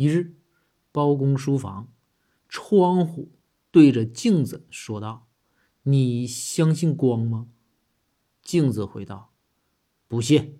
一日，包公书房，窗户对着镜子说道，你相信光吗？镜子回道，不信。